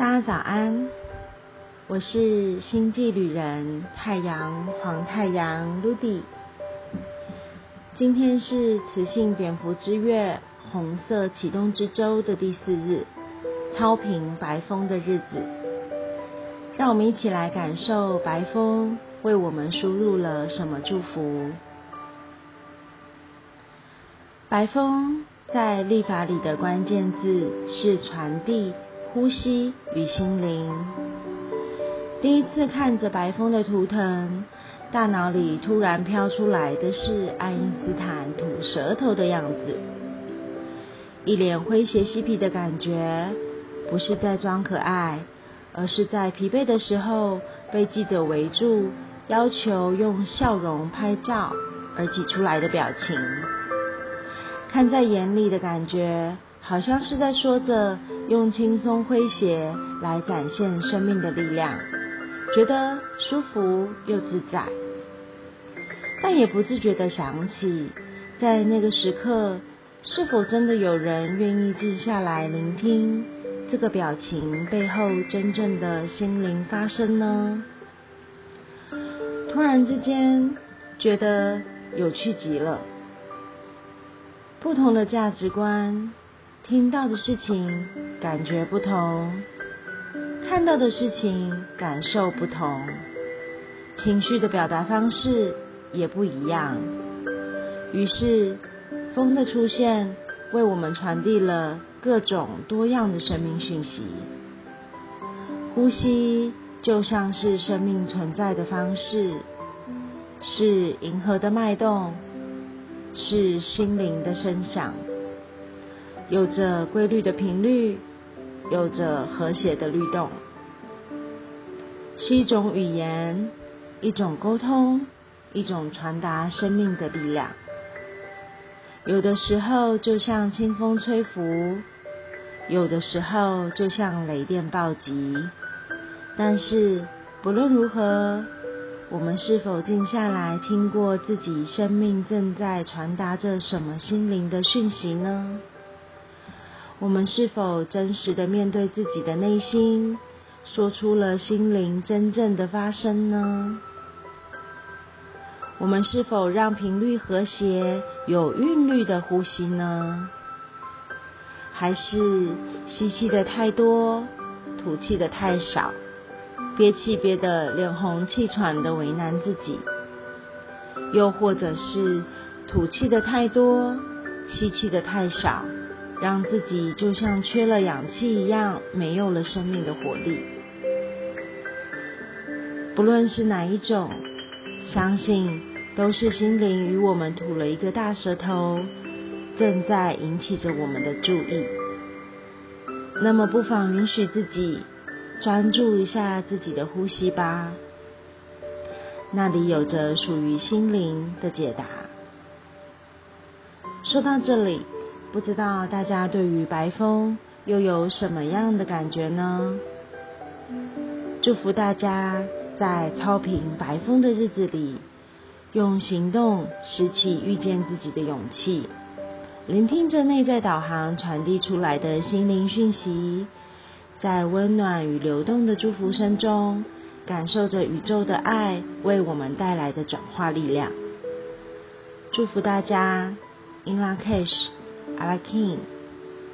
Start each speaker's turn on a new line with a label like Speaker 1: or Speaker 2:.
Speaker 1: 大家早安，我是星际旅人太阳黄太阳 Ludy。今天是雌性蝙蝠之月红色启动之周的第四日，超频白风的日子。让我们一起来感受白风为我们输入了什么祝福。白风在立法里的关键字是传递。呼吸与心灵。第一次看着白风的图腾，大脑里突然飘出来的是爱因斯坦吐舌头的样子，一脸诙谐嬉皮的感觉，不是在装可爱，而是在疲惫的时候被记者围住，要求用笑容拍照而挤出来的表情，看在眼里的感觉。好像是在说着用轻松诙谐来展现生命的力量，觉得舒服又自在，但也不自觉的想起，在那个时刻，是否真的有人愿意静下来聆听这个表情背后真正的心灵发声呢？突然之间觉得有趣极了，不同的价值观。听到的事情感觉不同，看到的事情感受不同，情绪的表达方式也不一样。于是，风的出现为我们传递了各种多样的生命讯息。呼吸就像是生命存在的方式，是银河的脉动，是心灵的声响。有着规律的频率，有着和谐的律动，是一种语言，一种沟通，一种传达生命的力量。有的时候就像清风吹拂，有的时候就像雷电暴击。但是不论如何，我们是否静下来听过自己生命正在传达着什么心灵的讯息呢？我们是否真实的面对自己的内心，说出了心灵真正的发声呢？我们是否让频率和谐、有韵律的呼吸呢？还是吸气的太多，吐气的太少，憋气憋得脸红气喘的为难自己？又或者是吐气的太多，吸气的太少？让自己就像缺了氧气一样，没有了生命的活力。不论是哪一种，相信都是心灵与我们吐了一个大舌头，正在引起着我们的注意。那么，不妨允许自己专注一下自己的呼吸吧，那里有着属于心灵的解答。说到这里。不知道大家对于白风又有什么样的感觉呢？祝福大家在超频白风的日子里，用行动拾起遇见自己的勇气，聆听着内在导航传递出来的心灵讯息，在温暖与流动的祝福声中，感受着宇宙的爱为我们带来的转化力量。祝福大家，In La Cash。Akin